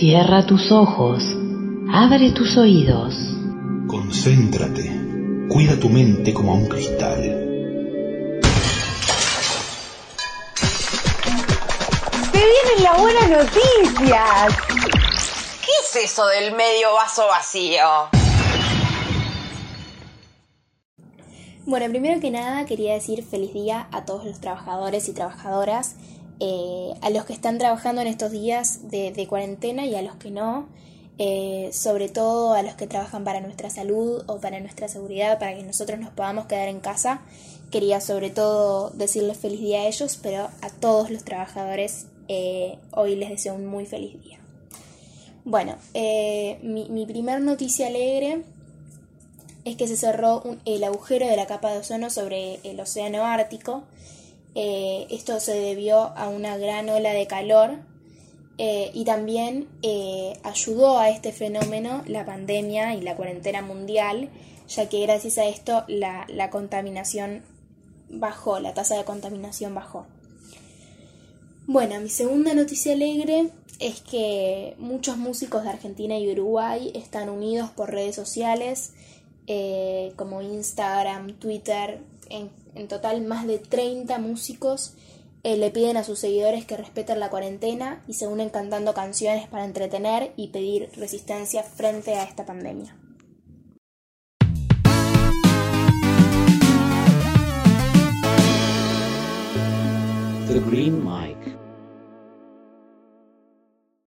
Cierra tus ojos, abre tus oídos. Concéntrate, cuida tu mente como a un cristal. ¡Se vienen las buenas noticias! ¿Qué es eso del medio vaso vacío? Bueno, primero que nada quería decir feliz día a todos los trabajadores y trabajadoras, eh, a los que están trabajando en estos días de, cuarentena y a los que no, eh, sobre todo a los que trabajan para nuestra salud o para nuestra seguridad, para que nosotros nos podamos quedar en casa. Quería sobre todo decirles feliz día a ellos, pero a todos los trabajadores eh, hoy les deseo un muy feliz día. Bueno, mi, mi primer noticia alegre es que se cerró el agujero de la capa de ozono sobre el océano Ártico. Eh, esto se debió a una gran ola de calor eh, y también eh, ayudó a este fenómeno la pandemia y la cuarentena mundial, ya que gracias a esto la, la contaminación bajó, la tasa de contaminación bajó. Bueno, mi segunda noticia alegre es que muchos músicos de Argentina y Uruguay están unidos por redes sociales como Instagram, Twitter, en, total más de 30 músicos eh, le piden a sus seguidores que respeten la cuarentena y se unen cantando canciones para entretener y pedir resistencia frente a esta pandemia.